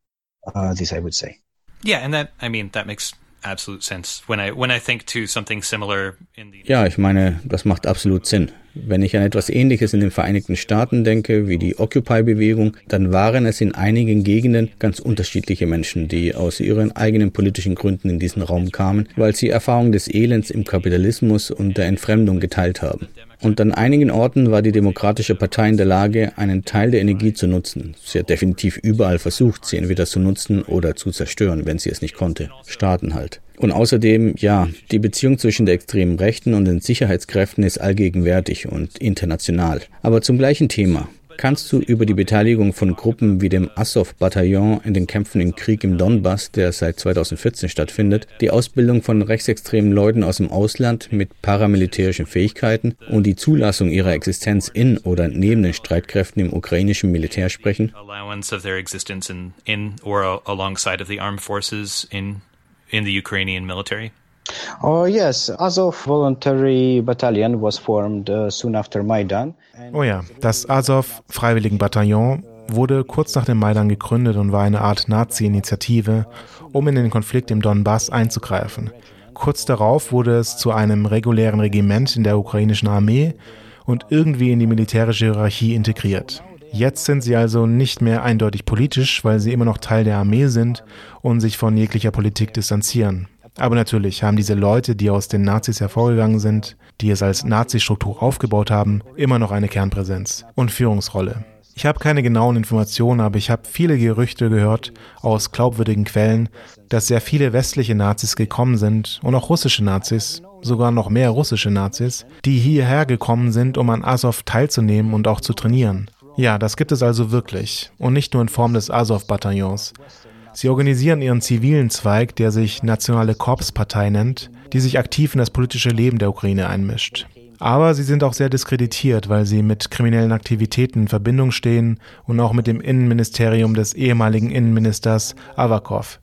Uh, this I would say. Yeah, and that I mean that makes absolute sense when I when I think to something similar in the Ja, ich meine, das macht absolut Sinn. Wenn ich an etwas Ähnliches in den Vereinigten Staaten denke, wie die Occupy-Bewegung, dann waren es in einigen Gegenden ganz unterschiedliche Menschen, die aus ihren eigenen politischen Gründen in diesen Raum kamen, weil sie Erfahrungen des Elends im Kapitalismus und der Entfremdung geteilt haben. Und an einigen Orten war die Demokratische Partei in der Lage, einen Teil der Energie zu nutzen. Sie hat definitiv überall versucht, sie entweder zu nutzen oder zu zerstören, wenn sie es nicht konnte. Staaten halt. Und außerdem, ja, die Beziehung zwischen der extremen Rechten und den Sicherheitskräften ist allgegenwärtig und international. Aber zum gleichen Thema. Kannst du über die Beteiligung von Gruppen wie dem Azov-Bataillon in den Kämpfen im Krieg im Donbass, der seit 2014 stattfindet, die Ausbildung von rechtsextremen Leuten aus dem Ausland mit paramilitärischen Fähigkeiten und die Zulassung ihrer Existenz in oder neben den Streitkräften im ukrainischen Militär sprechen? in in Oh yes, Azov Voluntary Battalion was formed uh, soon after Maidan. Oh ja, das Azov Freiwilligenbataillon wurde kurz nach dem Maidan gegründet und war eine Art Nazi-Initiative, um in den Konflikt im Donbass einzugreifen. Kurz darauf wurde es zu einem regulären Regiment in der ukrainischen Armee und irgendwie in die militärische Hierarchie integriert. Jetzt sind sie also nicht mehr eindeutig politisch, weil sie immer noch Teil der Armee sind und sich von jeglicher Politik distanzieren. Aber natürlich haben diese Leute, die aus den Nazis hervorgegangen sind, die es als Nazi-Struktur aufgebaut haben, immer noch eine Kernpräsenz und Führungsrolle. Ich habe keine genauen Informationen, aber ich habe viele Gerüchte gehört aus glaubwürdigen Quellen, dass sehr viele westliche Nazis gekommen sind und auch russische Nazis, sogar noch mehr russische Nazis, die hierher gekommen sind, um an Azov teilzunehmen und auch zu trainieren. Ja, das gibt es also wirklich und nicht nur in Form des Azov-Bataillons. Sie organisieren ihren zivilen Zweig, der sich Nationale Korpspartei nennt, die sich aktiv in das politische Leben der Ukraine einmischt. Aber sie sind auch sehr diskreditiert, weil sie mit kriminellen Aktivitäten in Verbindung stehen und auch mit dem Innenministerium des ehemaligen Innenministers Avakov.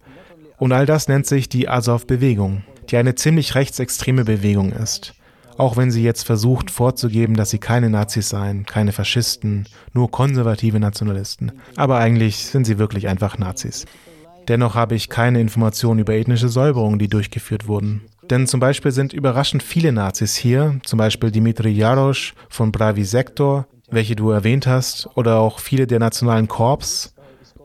Und all das nennt sich die Azov-Bewegung, die eine ziemlich rechtsextreme Bewegung ist. Auch wenn sie jetzt versucht vorzugeben, dass sie keine Nazis seien, keine Faschisten, nur konservative Nationalisten. Aber eigentlich sind sie wirklich einfach Nazis. Dennoch habe ich keine Informationen über ethnische Säuberungen, die durchgeführt wurden. Denn zum Beispiel sind überraschend viele Nazis hier, zum Beispiel Dimitri Jarosch von Bravi Sektor, welche du erwähnt hast, oder auch viele der nationalen Korps.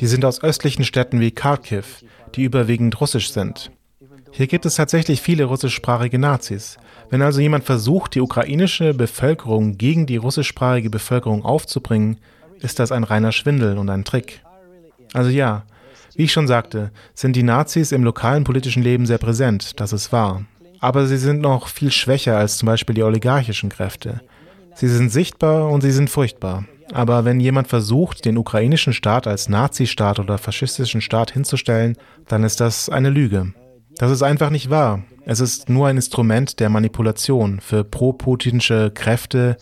Die sind aus östlichen Städten wie Kharkiv, die überwiegend russisch sind. Hier gibt es tatsächlich viele russischsprachige Nazis. Wenn also jemand versucht, die ukrainische Bevölkerung gegen die russischsprachige Bevölkerung aufzubringen, ist das ein reiner Schwindel und ein Trick. Also ja, wie ich schon sagte, sind die Nazis im lokalen politischen Leben sehr präsent, das ist wahr. Aber sie sind noch viel schwächer als zum Beispiel die oligarchischen Kräfte. Sie sind sichtbar und sie sind furchtbar. Aber wenn jemand versucht, den ukrainischen Staat als Nazistaat oder faschistischen Staat hinzustellen, dann ist das eine Lüge. Das ist einfach nicht wahr. Es ist nur ein Instrument der Manipulation für pro-putinsche Kräfte,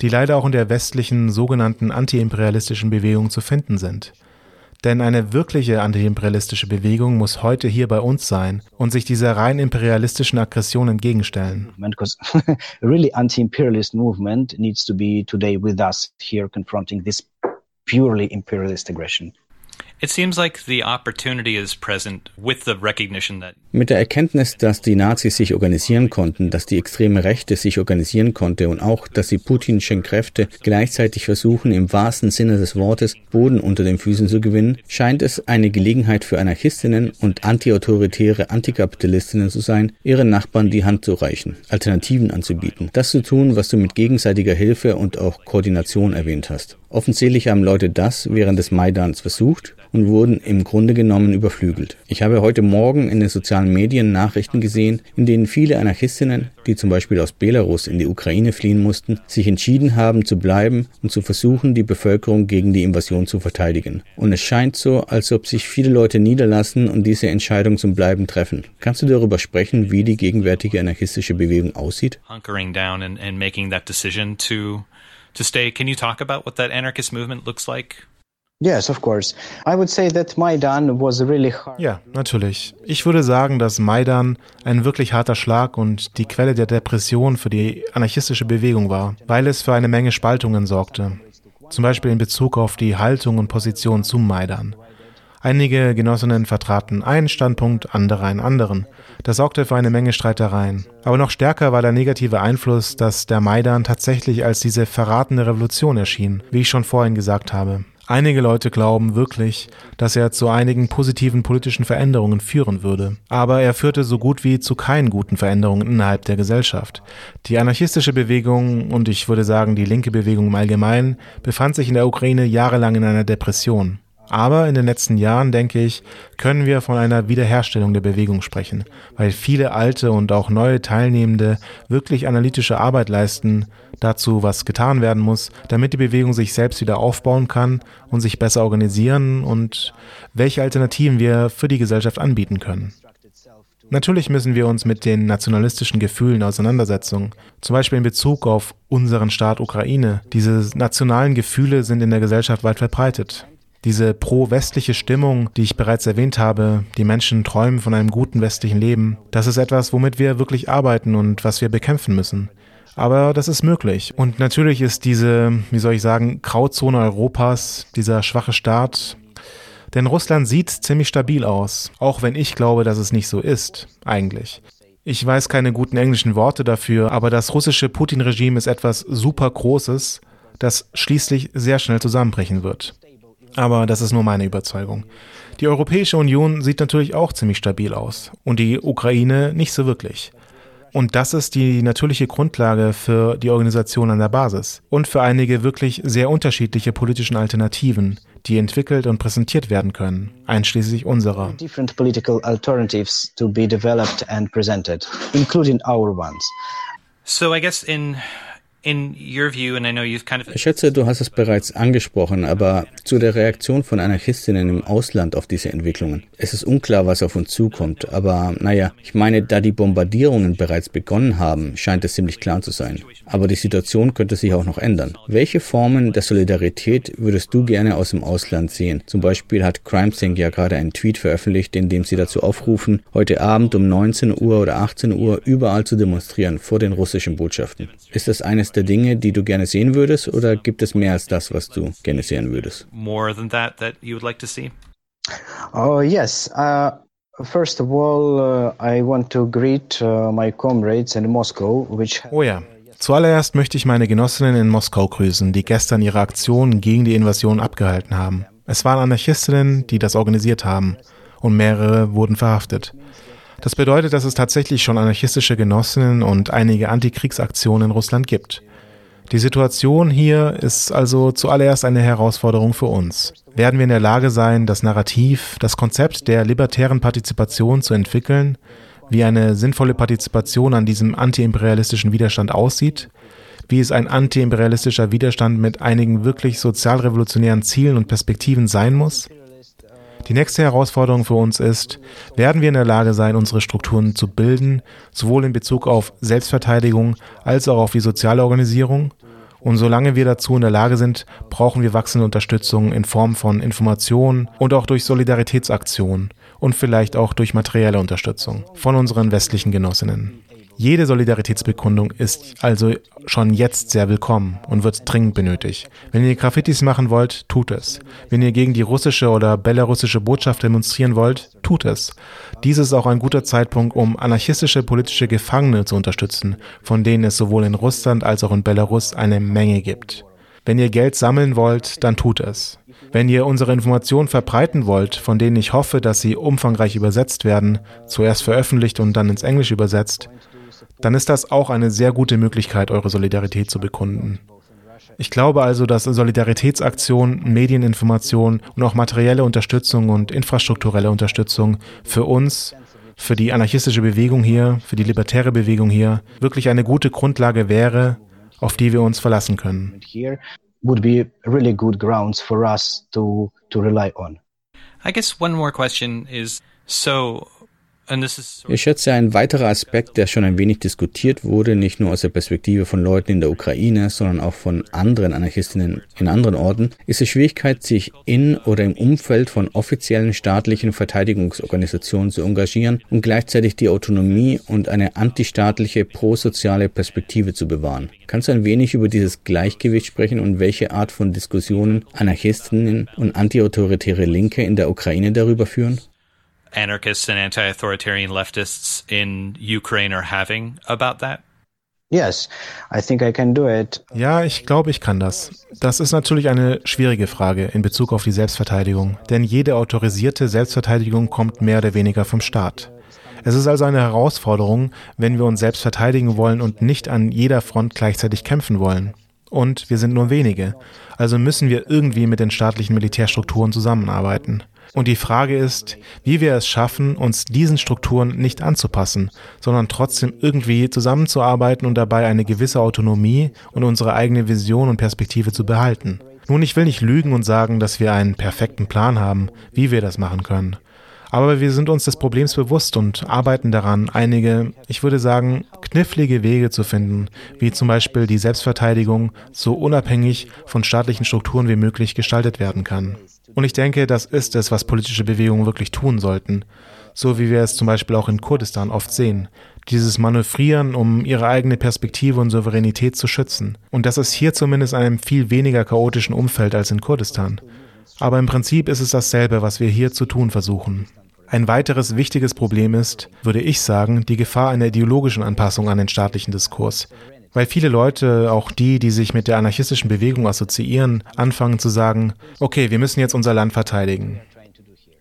die leider auch in der westlichen sogenannten antiimperialistischen Bewegung zu finden sind. Denn eine wirkliche antiimperialistische Bewegung muss heute hier bei uns sein und sich dieser rein imperialistischen Aggression entgegenstellen. [laughs] Really anti-imperialist movement needs to be today with us here confronting this purely imperialist aggression. Mit der Erkenntnis, dass die Nazis sich organisieren konnten, dass die extreme Rechte sich organisieren konnte und auch, dass die putinschen Kräfte gleichzeitig versuchen, im wahrsten Sinne des Wortes Boden unter den Füßen zu gewinnen, scheint es eine Gelegenheit für Anarchistinnen und antiautoritäre Antikapitalistinnen zu sein, ihren Nachbarn die Hand zu reichen, Alternativen anzubieten, das zu tun, was du mit gegenseitiger Hilfe und auch Koordination erwähnt hast. Offensichtlich haben Leute das während des Maidans versucht und wurden im Grunde genommen überflügelt. Ich habe heute Morgen in den sozialen Medien Nachrichten gesehen, in denen viele Anarchistinnen, die zum Beispiel aus Belarus in die Ukraine fliehen mussten, sich entschieden haben zu bleiben und zu versuchen, die Bevölkerung gegen die Invasion zu verteidigen. Und es scheint so, als ob sich viele Leute niederlassen und diese Entscheidung zum Bleiben treffen. Kannst du darüber sprechen, wie die gegenwärtige anarchistische Bewegung aussieht? to stay. Can you talk about what that anarchist movement looks like? Ja, natürlich. Ich würde sagen, dass Maidan ein wirklich harter Schlag und die Quelle der Depression für die anarchistische Bewegung war, weil es für eine Menge Spaltungen sorgte. Zum Beispiel in Bezug auf die Haltung und Position zum Maidan. Einige Genossinnen vertraten einen Standpunkt, andere einen anderen. Das sorgte für eine Menge Streitereien. Aber noch stärker war der negative Einfluss, dass der Maidan tatsächlich als diese verratene Revolution erschien, wie ich schon vorhin gesagt habe. Einige Leute glauben wirklich, dass er zu einigen positiven politischen Veränderungen führen würde. Aber er führte so gut wie zu keinen guten Veränderungen innerhalb der Gesellschaft. Die anarchistische Bewegung und ich würde sagen die linke Bewegung im Allgemeinen befand sich in der Ukraine jahrelang in einer Depression. Aber in den letzten Jahren, denke ich, können wir von einer Wiederherstellung der Bewegung sprechen, weil viele alte und auch neue Teilnehmende wirklich analytische Arbeit leisten, dazu was getan werden muss, damit die Bewegung sich selbst wieder aufbauen kann und sich besser organisieren und welche Alternativen wir für die Gesellschaft anbieten können. Natürlich müssen wir uns mit den nationalistischen Gefühlen auseinandersetzen, zum Beispiel in Bezug auf unseren Staat Ukraine. Diese nationalen Gefühle sind in der Gesellschaft weit verbreitet. Diese pro-westliche Stimmung, die ich bereits erwähnt habe, die Menschen träumen von einem guten westlichen Leben, das ist etwas, womit wir wirklich arbeiten und was wir bekämpfen müssen. Aber das ist möglich. Und natürlich ist diese, wie soll ich sagen, Grauzone Europas, dieser schwache Staat, denn Russland sieht ziemlich stabil aus, auch wenn ich glaube, dass es nicht so ist, eigentlich. Ich weiß keine guten englischen Worte dafür, aber das russische Putin-Regime ist etwas super Großes, das schließlich sehr schnell zusammenbrechen wird. Aber das ist nur meine Überzeugung. Die Europäische Union sieht natürlich auch ziemlich stabil aus und die Ukraine nicht so wirklich. Und das ist die natürliche Grundlage für die Organisation an der Basis und für einige wirklich sehr unterschiedliche politischen Alternativen, die entwickelt und präsentiert werden können, einschließlich unserer. Different political alternatives to be developed and presented, including our ones. So I guess in Ich schätze, du hast es bereits angesprochen, aber zu der Reaktion von Anarchistinnen im Ausland auf diese Entwicklungen. Es ist unklar, was auf uns zukommt, aber naja, ich meine, da die Bombardierungen bereits begonnen haben, scheint es ziemlich klar zu sein. Aber die Situation könnte sich auch noch ändern. Welche Formen der Solidarität würdest du gerne aus dem Ausland sehen? Zum Beispiel hat CrimeSync ja gerade einen Tweet veröffentlicht, in dem sie dazu aufrufen, heute Abend um 19 Uhr oder 18 Uhr überall zu demonstrieren vor den russischen Botschaften. Ist das eines der Dinge, die du gerne sehen würdest, oder gibt es mehr als das, was du gerne sehen würdest? More than that that you would like to see? Oh yes. Uh First of all, uh, I want to greet uh, my comrades in Moscow, which Oh ja. Zuallererst möchte ich meine Genossinnen in Moskau grüßen, die gestern ihre Aktion gegen die Invasion abgehalten haben. Es waren Anarchistinnen, die das organisiert haben, und mehrere wurden verhaftet. Das bedeutet, dass es tatsächlich schon anarchistische Genossinnen und einige Antikriegsaktionen in Russland gibt. Die Situation hier ist also zuallererst eine Herausforderung für uns. Werden wir in der Lage sein, das Narrativ, das Konzept der libertären Partizipation zu entwickeln, wie eine sinnvolle Partizipation an diesem antiimperialistischen Widerstand aussieht, wie es ein antiimperialistischer Widerstand mit einigen wirklich sozialrevolutionären Zielen und Perspektiven sein muss? Die nächste Herausforderung für uns ist, werden wir in der Lage sein, unsere Strukturen zu bilden, sowohl in Bezug auf Selbstverteidigung als auch auf die soziale Organisierung? Und solange wir dazu in der Lage sind, brauchen wir wachsende Unterstützung in Form von Informationen und auch durch Solidaritätsaktionen und vielleicht auch durch materielle Unterstützung von unseren westlichen Genossinnen. Jede Solidaritätsbekundung ist also schon jetzt sehr willkommen und wird dringend benötigt. Wenn ihr Graffitis machen wollt, tut es. Wenn ihr gegen die russische oder belarussische Botschaft demonstrieren wollt, tut es. Dies ist auch ein guter Zeitpunkt, um anarchistische politische Gefangene zu unterstützen, von denen es sowohl in Russland als auch in Belarus eine Menge gibt. Wenn ihr Geld sammeln wollt, dann tut es. Wenn ihr unsere Informationen verbreiten wollt, von denen ich hoffe, dass sie umfangreich übersetzt werden, zuerst veröffentlicht und dann ins Englische übersetzt, dann ist das auch eine sehr gute Möglichkeit, eure Solidarität zu bekunden. Ich glaube also, dass Solidaritätsaktionen, Medieninformation und auch materielle Unterstützung und infrastrukturelle Unterstützung für uns, für die anarchistische Bewegung hier, für die libertäre Bewegung hier wirklich eine gute Grundlage wäre, auf die wir uns verlassen können. would be really good grounds for us to to rely on. I guess one more question is so ich schätze, ein weiterer Aspekt, der schon ein wenig diskutiert wurde, nicht nur aus der Perspektive von Leuten in der Ukraine, sondern auch von anderen Anarchistinnen in anderen Orten, ist die Schwierigkeit, sich in oder im Umfeld von offiziellen staatlichen Verteidigungsorganisationen zu engagieren und gleichzeitig die Autonomie und eine antistaatliche, prosoziale Perspektive zu bewahren. Kannst du ein wenig über dieses Gleichgewicht sprechen und welche Art von Diskussionen Anarchistinnen und antiautoritäre Linke in der Ukraine darüber führen? Anarchists and anti-authoritarian leftists in Ukraine are having about that? Yes, I think I can do it. Ja, ich glaube, ich kann das. Das ist natürlich eine schwierige Frage in Bezug auf die Selbstverteidigung, denn jede autorisierte Selbstverteidigung kommt mehr oder weniger vom Staat. Es ist also eine Herausforderung, wenn wir uns selbst verteidigen wollen und nicht an jeder Front gleichzeitig kämpfen wollen. Und wir sind nur wenige, also müssen wir irgendwie mit den staatlichen Militärstrukturen zusammenarbeiten. Und die Frage ist, wie wir es schaffen, uns diesen Strukturen nicht anzupassen, sondern trotzdem irgendwie zusammenzuarbeiten und dabei eine gewisse Autonomie und unsere eigene Vision und Perspektive zu behalten. Nun, ich will nicht lügen und sagen, dass wir einen perfekten Plan haben, wie wir das machen können. Aber wir sind uns des Problems bewusst und arbeiten daran, einige, ich würde sagen, knifflige Wege zu finden, wie zum Beispiel die Selbstverteidigung so unabhängig von staatlichen Strukturen wie möglich gestaltet werden kann. Und ich denke, das ist es, was politische Bewegungen wirklich tun sollten. So wie wir es zum Beispiel auch in Kurdistan oft sehen. Dieses Manövrieren, um ihre eigene Perspektive und Souveränität zu schützen. Und das ist hier zumindest in einem viel weniger chaotischen Umfeld als in Kurdistan. Aber im Prinzip ist es dasselbe, was wir hier zu tun versuchen. Ein weiteres wichtiges Problem ist, würde ich sagen, die Gefahr einer ideologischen Anpassung an den staatlichen Diskurs. Weil viele Leute, auch die, die sich mit der anarchistischen Bewegung assoziieren, anfangen zu sagen, okay, wir müssen jetzt unser Land verteidigen.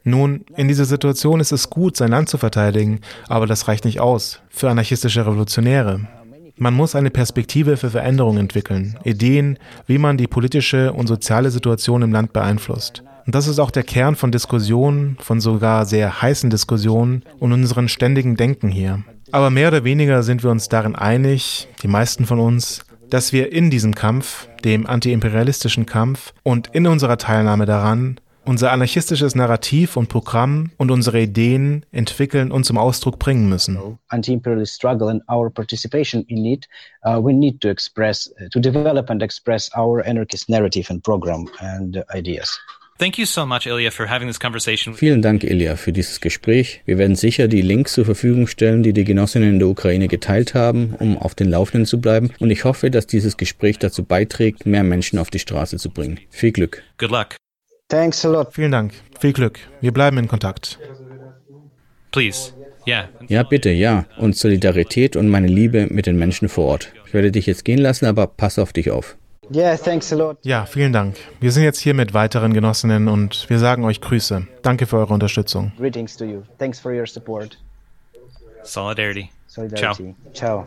Nun, in dieser Situation ist es gut, sein Land zu verteidigen, aber das reicht nicht aus für anarchistische Revolutionäre. Man muss eine Perspektive für Veränderung entwickeln, Ideen, wie man die politische und soziale Situation im Land beeinflusst. Und das ist auch der Kern von Diskussionen, von sogar sehr heißen Diskussionen und unseren ständigen Denken hier. Aber mehr oder weniger sind wir uns darin einig, die meisten von uns, dass wir in diesem Kampf, dem antiimperialistischen Kampf und in unserer Teilnahme daran unser anarchistisches Narrativ und Programm und unsere Ideen entwickeln und zum Ausdruck bringen müssen. Anti-imperialist struggle and our participation in it, uh, we need to express, to develop and express our anarchist narrative and program and ideas. Thank you so much, Ilya, for having this conversation. Vielen Dank, Ilya, für dieses Gespräch. Wir werden sicher die Links zur Verfügung stellen, die die Genossinnen in der Ukraine geteilt haben, um auf den Laufenden zu bleiben. Und ich hoffe, dass dieses Gespräch dazu beiträgt, mehr Menschen auf die Straße zu bringen. Viel Glück. Good luck. Thanks a lot. Vielen Dank. Viel Glück. Wir bleiben in Kontakt. Please. Yeah. Ja, bitte, ja. Und Solidarität und meine Liebe mit den Menschen vor Ort. Ich werde dich jetzt gehen lassen, aber pass auf dich auf. Yeah, thanks a lot. Ja, vielen Dank. Wir sind jetzt hier mit weiteren Genossinnen und wir sagen euch Grüße. Danke für eure Unterstützung. Greetings to you. Thanks for your support. Solidarity. Solidarity. Ciao.